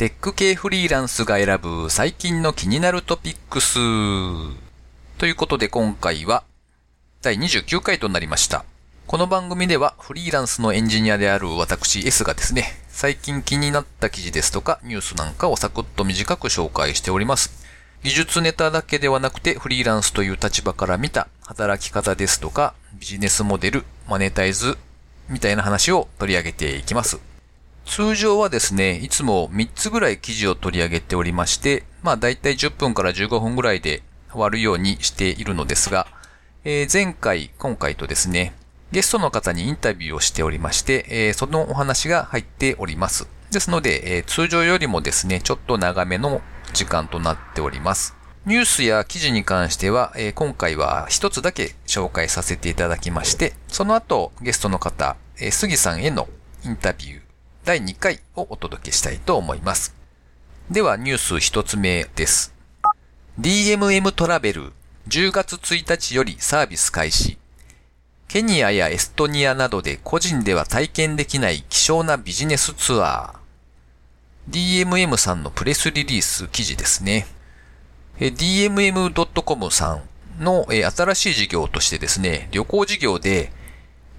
テック系フリーランスが選ぶ最近の気になるトピックス。ということで今回は第29回となりました。この番組ではフリーランスのエンジニアである私 S がですね、最近気になった記事ですとかニュースなんかをサクッと短く紹介しております。技術ネタだけではなくてフリーランスという立場から見た働き方ですとかビジネスモデル、マネタイズみたいな話を取り上げていきます。通常はですね、いつも3つぐらい記事を取り上げておりまして、まあ大体10分から15分ぐらいで終わるようにしているのですが、えー、前回、今回とですね、ゲストの方にインタビューをしておりまして、えー、そのお話が入っております。ですので、えー、通常よりもですね、ちょっと長めの時間となっております。ニュースや記事に関しては、えー、今回は一つだけ紹介させていただきまして、その後ゲストの方、えー、杉さんへのインタビュー、第2回をお届けしたいと思います。ではニュース一つ目です。DMM トラベル10月1日よりサービス開始。ケニアやエストニアなどで個人では体験できない希少なビジネスツアー。DMM さんのプレスリリース記事ですね。DMM.com さんの新しい事業としてですね、旅行事業で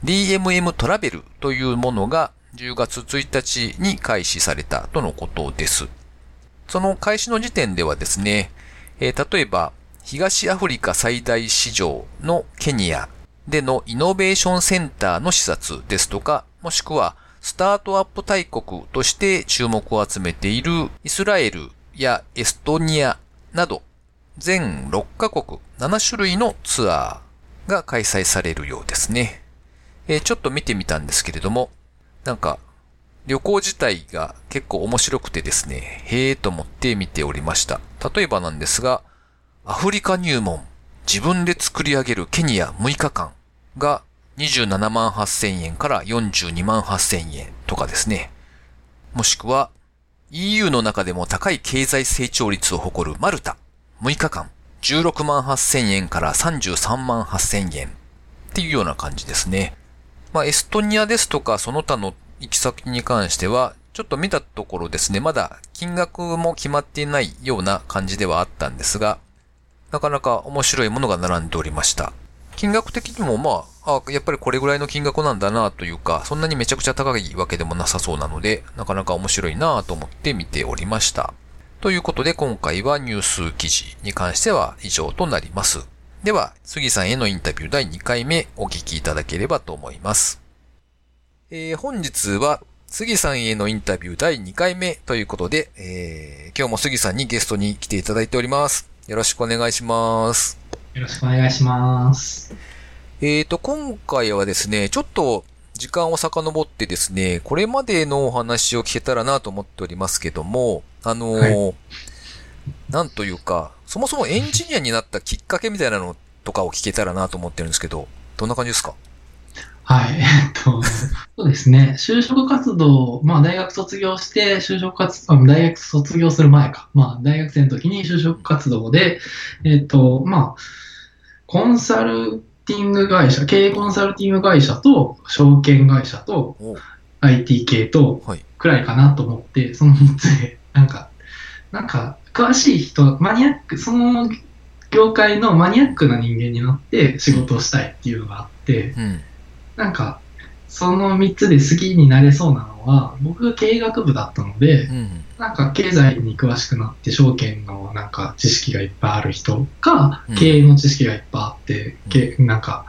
DMM トラベルというものが10月1日に開始されたとのことです。その開始の時点ではですね、えー、例えば、東アフリカ最大市場のケニアでのイノベーションセンターの視察ですとか、もしくはスタートアップ大国として注目を集めているイスラエルやエストニアなど全6カ国7種類のツアーが開催されるようですね。えー、ちょっと見てみたんですけれども、なんか、旅行自体が結構面白くてですね、へえと思って見ておりました。例えばなんですが、アフリカ入門、自分で作り上げるケニア6日間が27万8000円から42万8000円とかですね。もしくは、EU の中でも高い経済成長率を誇るマルタ、6日間、16万8000円から33万8000円っていうような感じですね。まあ、エストニアですとか、その他の行き先に関しては、ちょっと見たところですね、まだ金額も決まっていないような感じではあったんですが、なかなか面白いものが並んでおりました。金額的にもまあ、あやっぱりこれぐらいの金額なんだなというか、そんなにめちゃくちゃ高いわけでもなさそうなので、なかなか面白いなと思って見ておりました。ということで今回はニュース記事に関しては以上となります。では、杉さんへのインタビュー第2回目お聞きいただければと思います。えー、本日は杉さんへのインタビュー第2回目ということで、えー、今日も杉さんにゲストに来ていただいております。よろしくお願いします。よろしくお願いします。えーと、今回はですね、ちょっと時間を遡ってですね、これまでのお話を聞けたらなと思っておりますけども、あのーはい、なんというか、そもそもエンジニアになったきっかけみたいなのとかを聞けたらなと思ってるんですけど、どんな感じですか？はい、えっと、そうですね。就職活動、まあ大学卒業して、就職活動、大学卒業する前か。まあ大学生の時に就職活動で、えっと、まあ、コンサルティング会社、経営コンサルティング会社と、証券会社と、IT 系と、くらいかなと思って、その3つで、なんか、なんか、詳しい人、マニアック、その業界のマニアックな人間になって仕事をしたいっていうのがあって、うん、なんか、その3つで好きになれそうなのは、僕が経営学部だったので、うん、なんか経済に詳しくなって、証券のなんか知識がいっぱいある人か、うん、経営の知識がいっぱいあって、うん、なんか、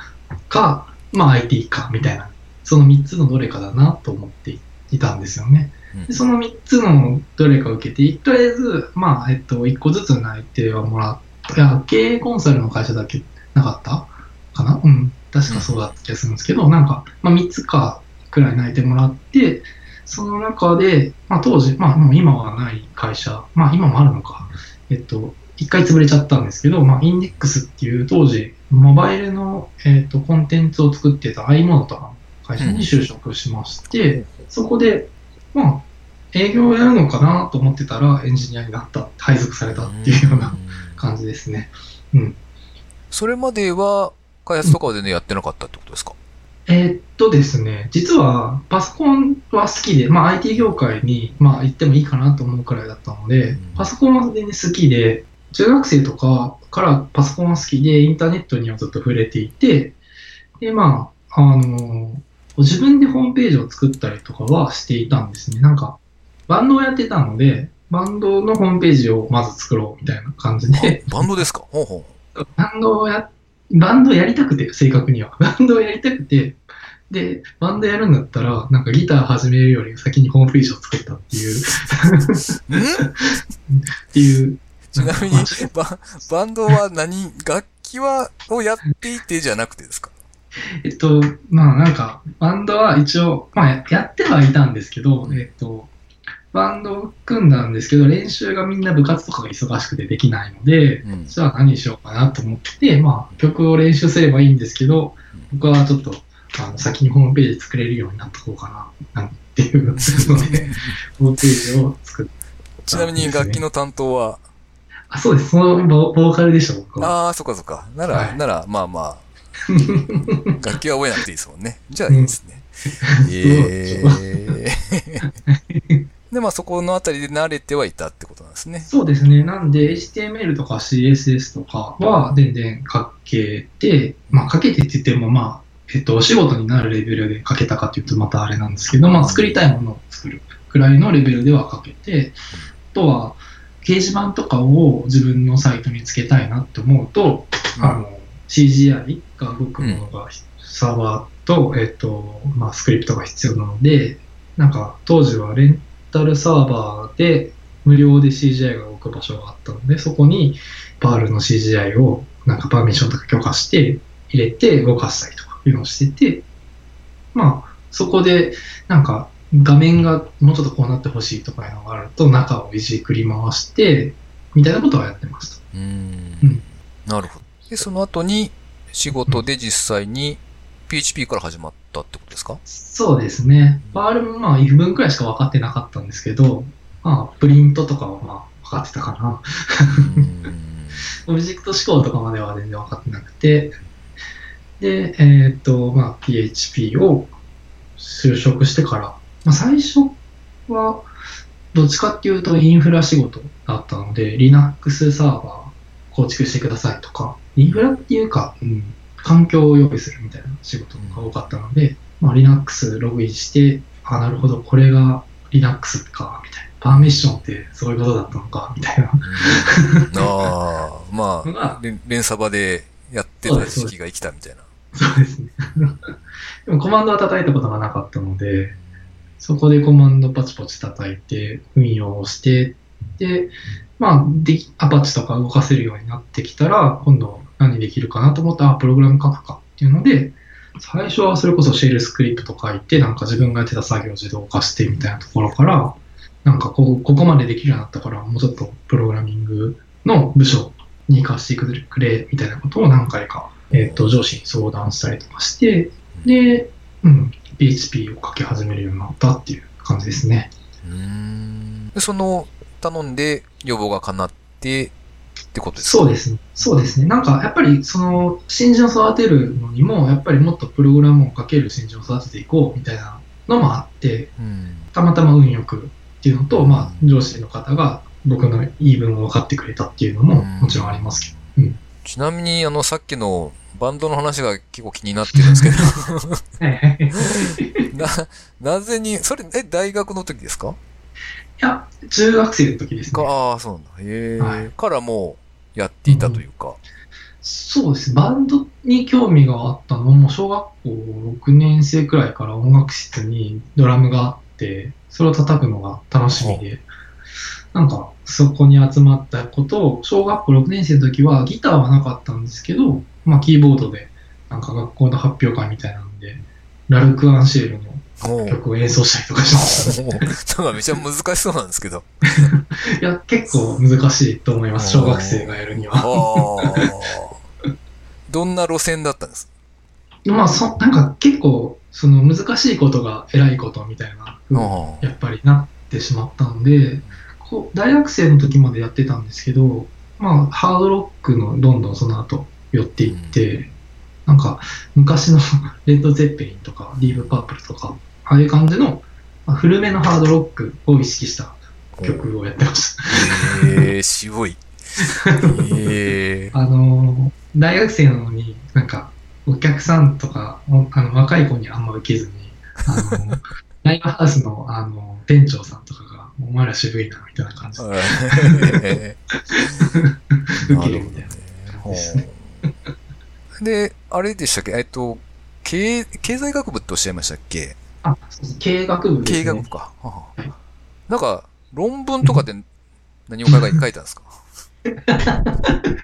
か、まあ IT か、みたいな、その3つのどれかだなと思っていたんですよね。でその3つのどれか受けて、とりあえず、まあ、えっと、1個ずつ内定はもらって、経営コンサルの会社だけなかった？かな？うん。確かそうだった気がするんですけど、なんか、まあ、3つかくらい内定もらって、その中で、まあ、当時、まあ、もう今はない会社、まあ、今もあるのか、えっと、一回潰れちゃったんですけど、まあ、インデックスっていう当時、モバイルの、えっと、コンテンツを作ってた i モノとかの会社に就職しまして、うん、そこで、まあ、営業をやるのかなと思ってたら、エンジニアになった、配属されたっていうような感じですね。うん。それまでは、開発とかは全然やってなかったってことですか、えーっとですね、実はパソコンは好きで、まあ IT 業界に、まあ行ってもいいかなと思うくらいだったので、うんパソコンは全然好きで、中学生とかからパソコンは好きで、インターネットにはずっと触れていて、で、まあ、あの、自分でホームページを作ったりとかはしていたんですね。なんか、バンドをやってたので、バンドのホームページをまず作ろうみたいな感じで、バンドですか？ほうほバンドをや、バンドやりたくて、正確には。バンドをやりたくて、で、バンドやるんだったら、なんかギター始めるより先にホームページを作ったっていう、う。ん？っていう。ちなみにバ、バンドは何、楽器は、をやっていてじゃなくてですか？えっと、まあなんか、バンドは一応、まあややってはいたんですけど、えっと、バンドを組んだんですけど、練習がみんな部活とかが忙しくてできないので、うん。じゃあ何しようかなと思って、まあ曲を練習すればいいんですけど、僕はちょっと、あの先にホームページ作れるようになっとこうかな、なんていうので、ホームページを作っちなみに楽器の担当は、あ、そうです。そのボボーカルでしょ、僕は。ああ、そっかそっか。なら、はいなら、まあまあ、楽器は覚えなくていいですもんね。じゃあいいですね。ええ で、まあそこのあたりで慣れてはいたってことなんですね。そうですね。なんで、HTML とか CSS とかは全然書けて、まあ書けてって言っても、まあ、えっと、お仕事になるレベルで書けたかというとまたあれなんですけど、まあ作りたいものを作るくらいのレベルでは書けて、あとは、掲示板とかを自分のサイトにつけたいなって思うと、うんあの、CGI が動くものが、サーバーと、えっと、まあ、スクリプトが必要なので、なんか、当時はレンタルサーバーで無料で CGI が動く場所があったので、そこにパールの CGI をなんかパーミッションとか許可して入れて動かしたりとかいうのをしてて、まあ、そこでなんか画面がもうちょっとこうなってほしいとかいうのがあると中をいじくり回して、みたいなことはやってました。うーうんん。なるほど。で、その後に仕事で実際に PHP から始まったってことですか？そうですね。パールもまあ if 分くらいしか分かってなかったんですけど、まあプリントとかはまあ分かってたかな。オブジェクト思考とかまでは全然分かってなくて、で、えーっと、まあ PHP を就職してから、まあ最初はどっちかっていうとインフラ仕事だったので、Linux サーバー構築してくださいとか、インフラっていうか、うん、環境を用意するみたいな仕事が多かったので、まあ、Linux ログインして、あ、なるほど、これが Linux か、みたいな。パーミッションってそういうことだったのか、みたいな。ああ、まあ、連連サバでやってた時期が生きたみたいな。そうですね。でもコマンドは叩いたことがなかったので、そこでコマンドパチパチ叩いて、運用をして、で、まあ、できアパッチとか動かせるようになってきたら、今度何できるかなと思って、あ、プログラム書くかっていうので、最初はそれこそシェルスクリプト書いて、なんか自分がやってた作業を自動化してみたいなところから、なんかこここまでできるようになったから、もうちょっとプログラミングの部署に行かせてくれ、みたいなことを何回か、えっ、と、上司に相談したりとかして、で、うん、PHP を書き始めるようになったっていう感じですね。うんその、頼んで予防が叶ってってことですか？そうですね。そうですね。なんか、やっぱり、その、新人を育てるのにも、やっぱりもっとプログラムを書ける新人を育てていこうみたいなのもあって、うん。たまたま運よくっていうのと、まあ、上司の方が僕の言い分を分かってくれたっていうのももちろんありますけど。うん。ちなみに、あの、さっきのバンドの話が結構気になってるんですけど、な、なぜに、それ、え、大学の時ですか？や、中学生の時ですね。かああ、そうなんだ。へえ、はいからもうやっていたというか。そうです。バンドに興味があったのは、もう小学校6年生くらいから音楽室にドラムがあって、それを叩くのが楽しみで、なんかそこに集まったことを、小学校6年生の時はギターはなかったんですけど、まあキーボードで、なんか学校の発表会みたいなんで、ラルク・アンシェールの曲を演奏したりとかしましたね。なんかめちゃ難しそうなんですけど。いや、結構難しいと思います、小学生がやるには。どんな路線だったんです？まあ、そ、なんか結構、その難しいことが偉いことみたいなやっぱりなってしまったんで、こう大学生の時までやってたんですけど、まあ、ハードロックのどんどんその後寄っていって、なんか昔の レッド・ゼッペリンとか、ディープ・パープルとか、ああいう感じの、まあ、古めのハードロックを意識した曲をやってました。えー、渋い。えー、あの、大学生なのに、なんか、お客さんとか、おあの若い子にあんま受けずに、あの、ライブハウスの、あの、店長さんとかが、お前ら渋いな、みたいな感じ。で、えー受けるみたいな。ほう。で、あれでしたっけ？えっと、経経済学部っておっしゃいましたっけ？あ、経営学部です、ね。経営学部か。はははいなんか、論文とかって何を書い書いたんですか？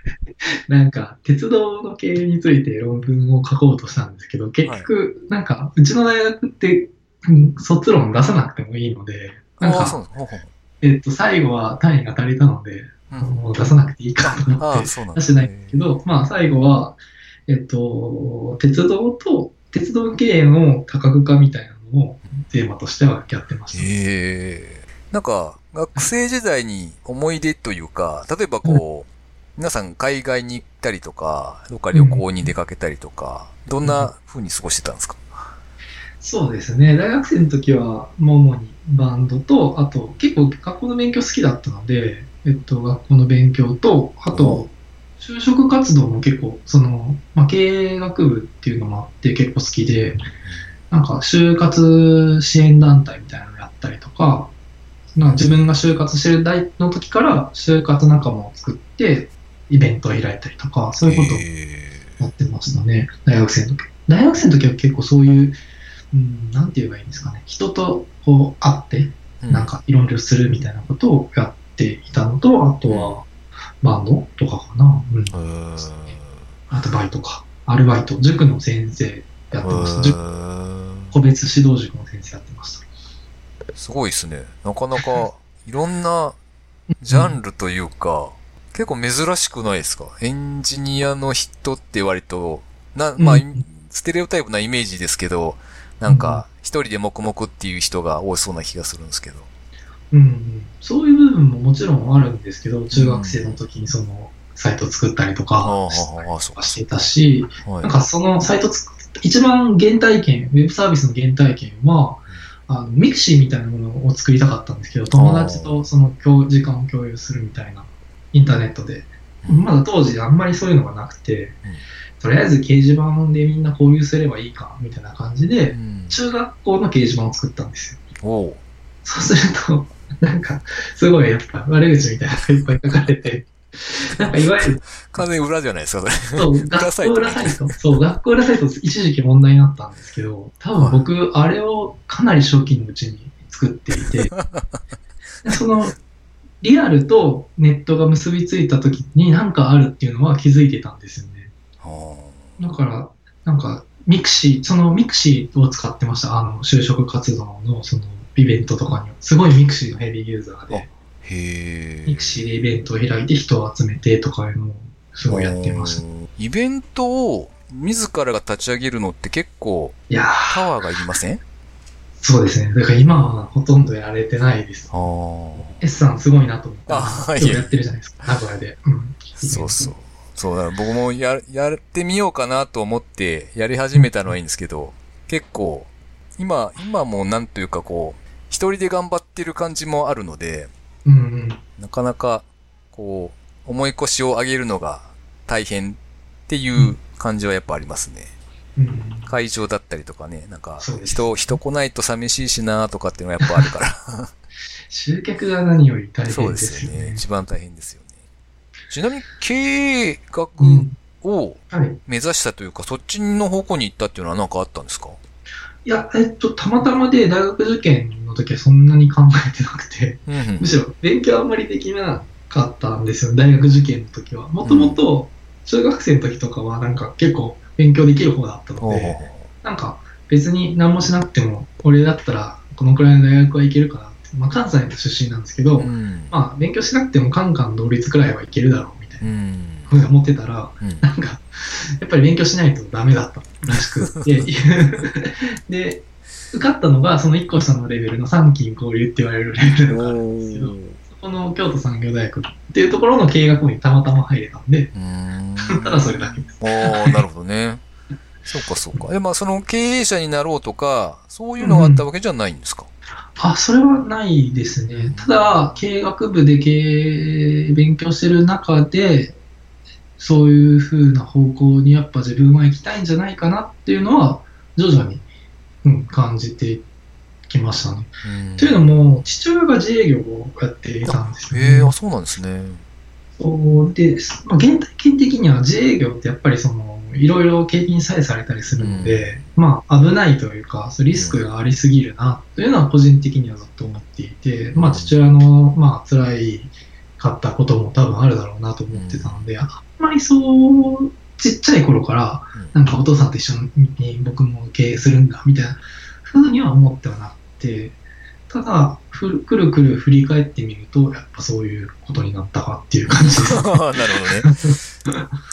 なんか、鉄道の経営について論文を書こうとしたんですけど、結局、なんか、うちの大学って、うん卒論出さなくてもいいので、なんか、ほうほう。えっと、最後は単位が足りたので、うん。もう出さなくていいかと思って出してないんですけど、まあ、最後は、えっと、鉄道と、鉄道経営の多角化みたいなのをテーマとしてはやってました。へえ。なんか、学生時代に思い出というか、例えばこう、皆さん海外に行ったりとか、どっか旅行に出かけたりとか、どんな風に過ごしてたんですか？そうですね。大学生の時は、主にバンドと、あと、結構学校の勉強好きだったので、えっと、学校の勉強と、あおと、就職活動も結構、その、まあ、経営学部っていうのもあって結構好きで、なんか、就活支援団体みたいなのやったりとか、なんか自分が就活してる代の時から、就活仲間を作って、イベントを開いたりとか、そういうことをへやってましたね、大学生の時。大学生の時は結構そういう、うん、なんて言えばいいんですかね、人とこう会って、えなん、かいろいろするみたいなことをやっていたのと、あとはバンドとかかな、うん、あとバイトか、アルバイト、塾の先生やってました。個別指導塾の先生やってました。すごいですね。なかなか、いろんなジャンルというか、結構珍しくないですか？エンジニアの人って割と、な、まあ、うんステレオタイプなイメージですけど、なんか、一人で黙々っていう人が多そうな気がするんですけど。うんうん、そういう部分ももちろんあるんですけど、中学生の時にそのサイト作ったりとかああ、そうか。してたし、はいなんかそのサイト作っ一番原体験、ウェブサービスの原体験は、あのミクシーみたいなものを作りたかったんですけど、友達とその共時間を共有するみたいな、インターネットで。うん。まだ当時あんまりそういうのがなくて、うん。とりあえず掲示板でみんな交流すればいいか、みたいな感じでう、ん。中学校の掲示板を作ったんですよ。そうすると、なんか、すごいやっぱ悪口みたいなのがいっぱい書かれて、いわゆる完全に裏じゃないですか、それ。そう、裏学校裏サイト。そう、学校裏サイト一時期問題になったんですけど、多分僕、あれをかなり初期のうちに作っていて、その、リアルとネットが結びついた時に何かあるっていうのは気づいてたんですよね。あだから、なんか、ミクシー、そのミクシーを使ってました。あの、就職活動のそのイベントとかには。すごいミクシーのヘビーユーザーあで、へえ。ミクシーでイベントを開いて人を集めてとかいうのをすごいやってました。いイベントを自らが立ち上げるのって結構やー、パワーがいりません？そうですね。だから今はほとんどやられてないです。ああ。S さんすごいなと思って。あはいやってるじゃないですか。名古屋で。うん。そうそう。そうだ、僕もや、やってみようかなと思ってやり始めたのはいいんですけど、結構、今、今もなんというかこう、一人で頑張ってる感じもあるので、うんうん。なかなか、こう、重い腰を上げるのが大変っていう感じはやっぱありますね。うん会場だったりとかね、なんか人、人来ないと寂しいしなとかっていうのがやっぱあるから。集客が何より大そう変でよね。ですすよね。一番大変ですよね。ちなみに経営学うん。をはい。目指したというか、そっちの方向に行ったっていうのは何かあったんですか？いや、えっと、たまたまで大学受験の時はそんなに考えてなくて、うんうんむしろ勉強あんまりできなかったんですよ、大学受験の時は。もともと中学生の時とかはなんか結構勉強できる方だったのおで、なんか別に何もしなくても、俺だったらこのくらいの大学はいけるかなって、まあ関西の出身なんですけど、うん。まあ勉強しなくてもカンカン同率くらいはいけるだろうみたいなうん。思ってたら、うん。なんか、やっぱり勉強しないとダメだったらしくって、で、受かったのがその1個下のレベルの三金交流って言われるレベルがあるんですけど、そこの京都産業大学っていうところの経営学部にたまたま入れたんで、ん。ただそれだけです。ああ、なるほどね。そうかそうか。え、まあその経営者になろうとか、そういうのがあったわけじゃないんですか、あ、それはないですね。ただ、経営学部で経営勉強してる中で、そういう風な方向にやっぱ自分は行きたいんじゃないかなっていうのは、徐々に、うん、感じてきましたね。うんというのも、父親が自営業をやっていたんですよ、ね。へえあ、そうなんですね。そうで、まあ、現代圏的には自営業ってやっぱりその、いろいろ経験さえされたりするので、まあ危ないというか、リスクがありすぎるなというのは個人的にはずっと思っていて、まあ父親のまあ辛いかったことも多分あるだろうなと思ってたので、あんまりそう、ちっちゃい頃から、なんかお父さんと一緒に僕も経営するんだみたいなふうには思ってはなくて、ただ、ふくるくる振り返ってみると、やっぱそういうことになったかっていう感じです。なるほどね。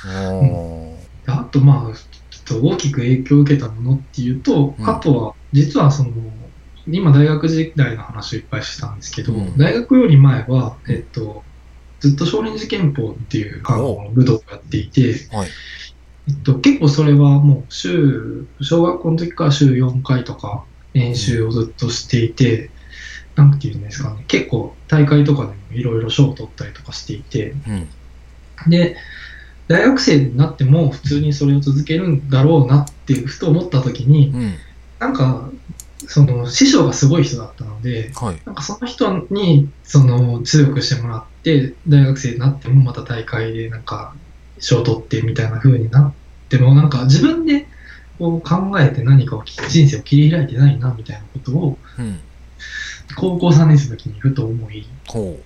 おー。あと、まあ、ちょっと大きく影響を受けたものっていうと、うん。あとは、実はその、今大学時代の話をいっぱいしたんですけど、うん。大学より前は、えっと、ずっと少林寺拳法っていうあの武道をやっていて、はい。えっと、結構それはもう週、小学校の時から週4回とか練習をずっとしていて、なんていうんですかね、結構大会とかでもいろいろ賞を取ったりとかしていて、うん。で、大学生になっても普通にそれを続けるんだろうなっていうふと思った時に、うん。なんか、その師匠がすごい人だったので、はい。なんかその人にその強くしてもらって、大学生になってもまた大会でなんか賞を取ってみたいな風になっても、なんか自分でこう考えて何かを人生を切り開いてないなみたいなことをうん。高校3年生の時にふと思い、ほ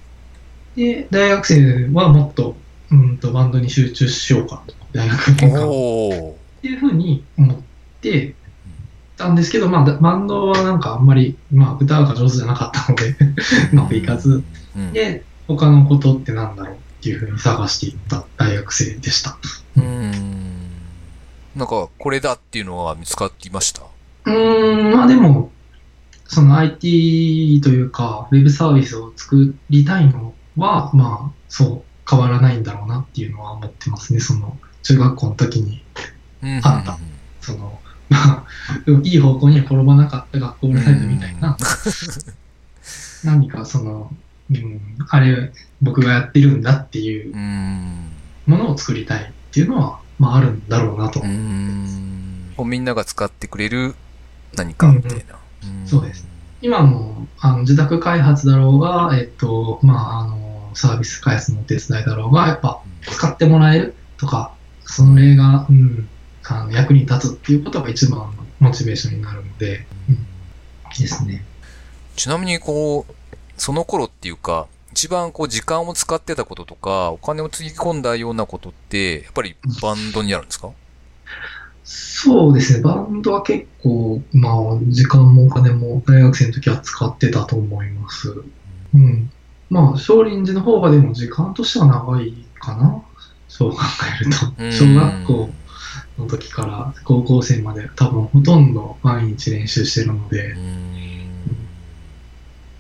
で、大学生はもっとうんとバンドに集中しようかと、大学う。年間っていうふうに思ってたんですけど、まあ、だバンドはなんかあんまり、まあ、歌が上手じゃなかったので、うまくいかず、うん。で、他のことってなんだろうっていうふうに探していった大学生でした。うーん。なんか、これだっていうのは見つかっていました？うーん、まあでも、その IT というか、ウェブサービスを作りたいのは、まあ、そう、変わらないんだろうなっていうのは思ってますね。その、中学校の時に、うん。うんあったその、まあ、いい方向には転ばなかった学校ライブみたいな、何かその、うん、あれ、僕がやってるんだっていう。ものを作りたいっていうのは、まああるんだろうなとうー。ん。こうみんなが使ってくれる何かみたいな。んそうです。今も、あの、自宅開発だろうが、えっと、まあ、あの、サービス開発のお手伝いだろうが、やっぱ、使ってもらえるとか、その例が、うん、あの役に立つっていうことが一番のモチベーションになるので、うん、ですね。ちなみにこう、その頃っていうか、一番こう時間を使ってたこととか、お金をつぎ込んだようなことって、やっぱりバンドにあるんですか？そうですね、バンドは結構、まあ、時間もお金も大学生の時は使ってたと思います。うん。まあ、少林寺の方がでも時間としては長いかな。そう考えると。うん小学校の時から高校生まで多分ほとんど毎日練習してるので。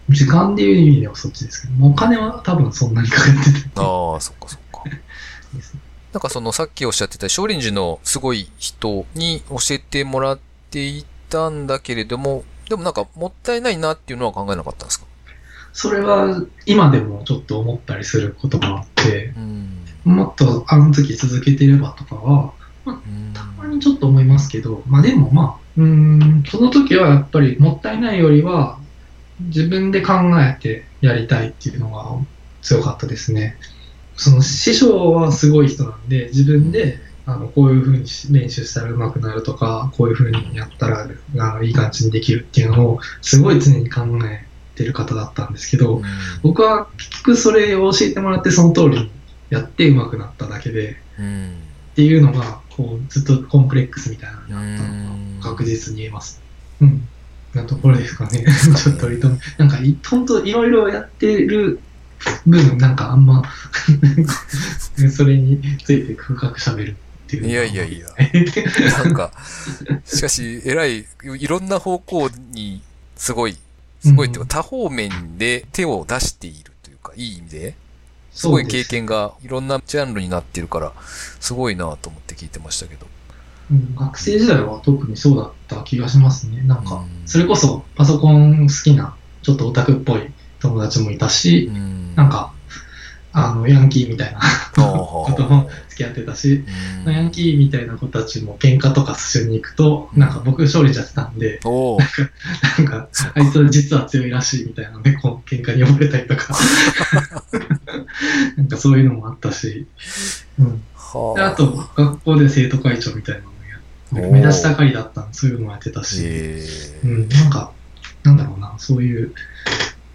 時間でいう意味ではそっちですけど、お金は多分そんなにかかっててああ、そっかそっか。ですね。なんかそのさっきおっしゃってた少林寺のすごい人に教えてもらっていたんだけれども、でもなんかもったいないなっていうのは考えなかったんですか？それは今でもちょっと思ったりすることがあって、うん。もっとあの時続けてればとかは、たまにちょっと思いますけど、まあでもまあ、うーん、その時はやっぱりもったいないよりは、自分で考えてやりたいっていうのが強かったですね。その師匠はすごい人なんで、自分であのこういう風に練習したら上手くなるとか、こういう風にやったらあのいい感じにできるっていうのをすごい常に考えてる方だったんですけど、うん僕は結局それを教えてもらってその通りにやって上手くなっただけで、うん。っていうのが、こう、ずっとコンプレックスみたいなのになったのうんが確実に言えます。うん。なところですかね。ちょっと割と、なんかい、ほんといろいろやってる分、なんかあんま、それについて深く喋るってい。いやいやいや。なんか、しかし、偉い、いろんな方向に、すごい、すごいっていうか、多方面で手を出しているというか、いい意味で、す。ごい経験がいろんなジャンルになってるから、すごいなと思って聞いてましたけど。うん、学生時代は特にそうだった気がしますね。なんかうん、それこそパソコン好きな、ちょっとオタクっぽい友達もいたし、うん。なん、か、あの、ヤンキーみたいなほうことも付き合ってたし、うん。ヤンキーみたいな子たちも喧嘩とかしに行くと、なんか僕勝利しちゃってたんで、なんか、あいつ実は強いらしいみたいなね、こう喧嘩に呼ばれたりとか、なんかそういうのもあったし、うん。はであと、学校で生徒会長みたいなのもや目立ちたがりだったんで、そういうのもやってたし、えうーん、なんか、なんだろうな、そういう、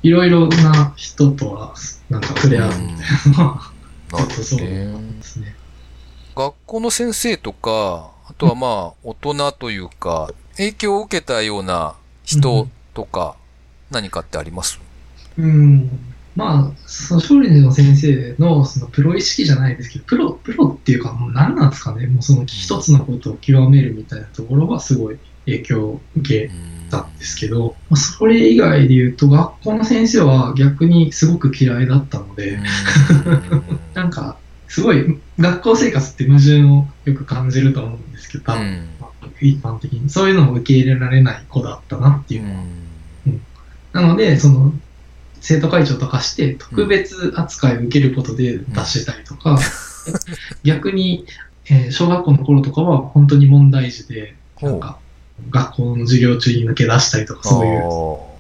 いろいろな人とは、なんか触れ合うみたいなのは、なるちょっとそうほどねですね。学校の先生とか、あとはまあ、大人というか、影響を受けたような人とか、何かってあります？うん。まあ、その少林寺の先生のそのプロ意識じゃないですけど、プロ、プロっていうか、もう何なんですかね、もうその一つのことを極めるみたいなところはすごい影響を受けたんですけど、まあそれ以外で言うと、学校の先生は逆にすごく嫌いだったので、なんか、すごい、学校生活って矛盾をよく感じると思うんですけど、多分、うん。一般的に。そういうのを受け入れられない子だったなっていう。のは。うん。なので、その、生徒会長とかして特別扱いを受けることで出してたりとか、逆に、えー小学校の頃とかは本当に問題児で、なんか、学校の授業中に抜け出したりとか、そういう、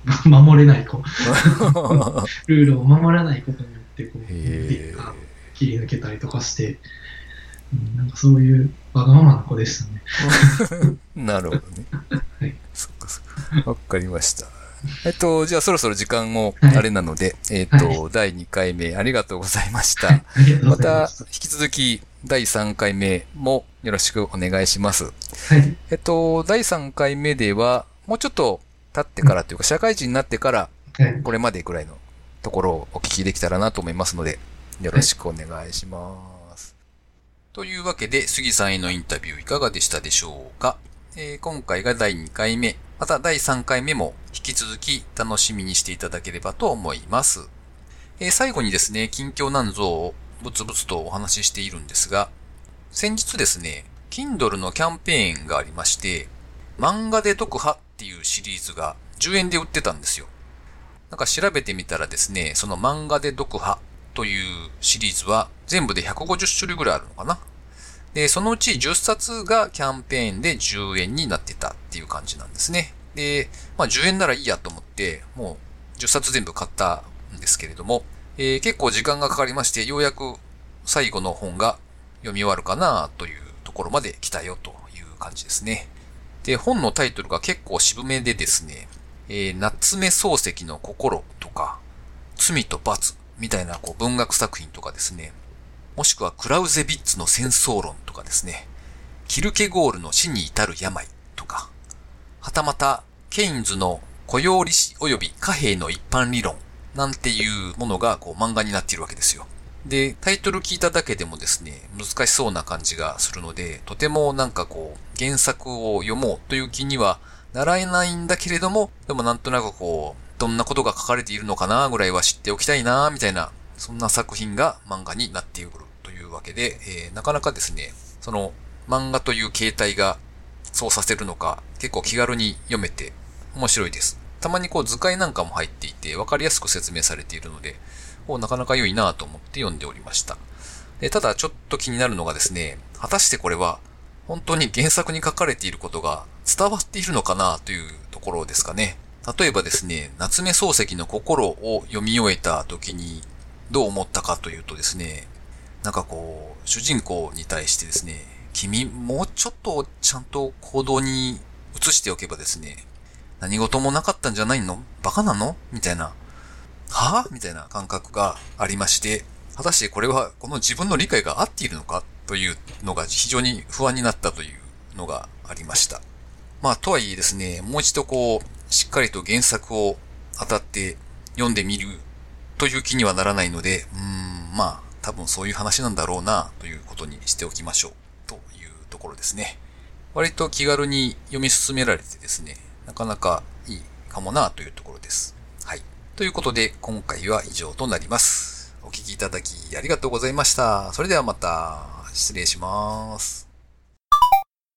あ 守れない子、ー ルールを守らないことによって、こう、切り抜けたりとかして、うんなんかそういうわがままな子でしたね。なるほどね。はいそっかそっか。わかりました。えっと、じゃあそろそろ時間もはいあれなので、えっと、は第2回目ありがとうございました。またす。引き続き第3回目もよろしくお願いします。はい。えっと、第3回目では、もうちょっと経ってからというか、社会人になってから、はい。これまでぐらいのところをお聞きできたらなと思いますので、よろしくお願いします。というわけで、杉さんへのインタビューいかがでしたでしょうか、えー今回が第2回目、また第3回目も引き続き楽しみにしていただければと思います。えー最後にですね、近況なんぞをぶつぶつとお話ししているんですが、先日ですね、Kindle のキャンペーンがありまして、漫画で読破っていうシリーズが10円で売ってたんですよ。なんか調べてみたらですね、その漫画で読破というシリーズは全部で150種類ぐらいあるのかな？で、そのうち10冊がキャンペーンで10円になってたっていう感じなんですね。で、まあ10円ならいいやと思って、もう10冊全部買ったんですけれども、えー結構時間がかかりまして、ようやく最後の本が読み終わるかなというところまで来たよという感じですね。で、本のタイトルが結構渋めでですね、えー夏目漱石の心とか、罪と罰みたいなこう文学作品とかですね、もしくはクラウゼビッツの戦争論とかですね、キルケゴールの死に至る病とか、はたまた、ケインズの雇用利子及び貨幣の一般理論なんていうものがこう漫画になっているわけですよ。で、タイトル聞いただけでもですね、難しそうな感じがするので、とてもなんかこう、原作を読もうという気にはならないんだけれども、でもなんとなくこう、どんなことが書かれているのかなぐらいは知っておきたいなみたいな、そんな作品が漫画になっているというわけで、えーなかなかですね、その漫画という形態がそうさせるのか、結構気軽に読めて面白いです。たまにこう図解なんかも入っていて、わかりやすく説明されているので、おなかなか良いなと思って読んでおりました。でただちょっと気になるのがですね、果たしてこれは本当に原作に書かれていることが伝わっているのかなというところですかね。例えばですね、夏目漱石の心を読み終えた時にどう思ったかというとですね、なんかこう、主人公に対してですね、君もうちょっとちゃんと行動に移しておけばですね、何事もなかったんじゃないの？バカなの？みたいな。はぁ？みたいな感覚がありまして、果たしてこれはこの自分の理解が合っているのか？というのが非常に不安になったというのがありました。まあ、とはいえですね、もう一度こう、しっかりと原作を当たって読んでみるという気にはならないので、うーん、まあ、多分そういう話なんだろうな、ということにしておきましょう、というところですね。割と気軽に読み進められてですね、なかなかいいかもな、というところです。はい。ということで、今回は以上となります。お聞きいただきありがとうございました。それではまた、失礼します。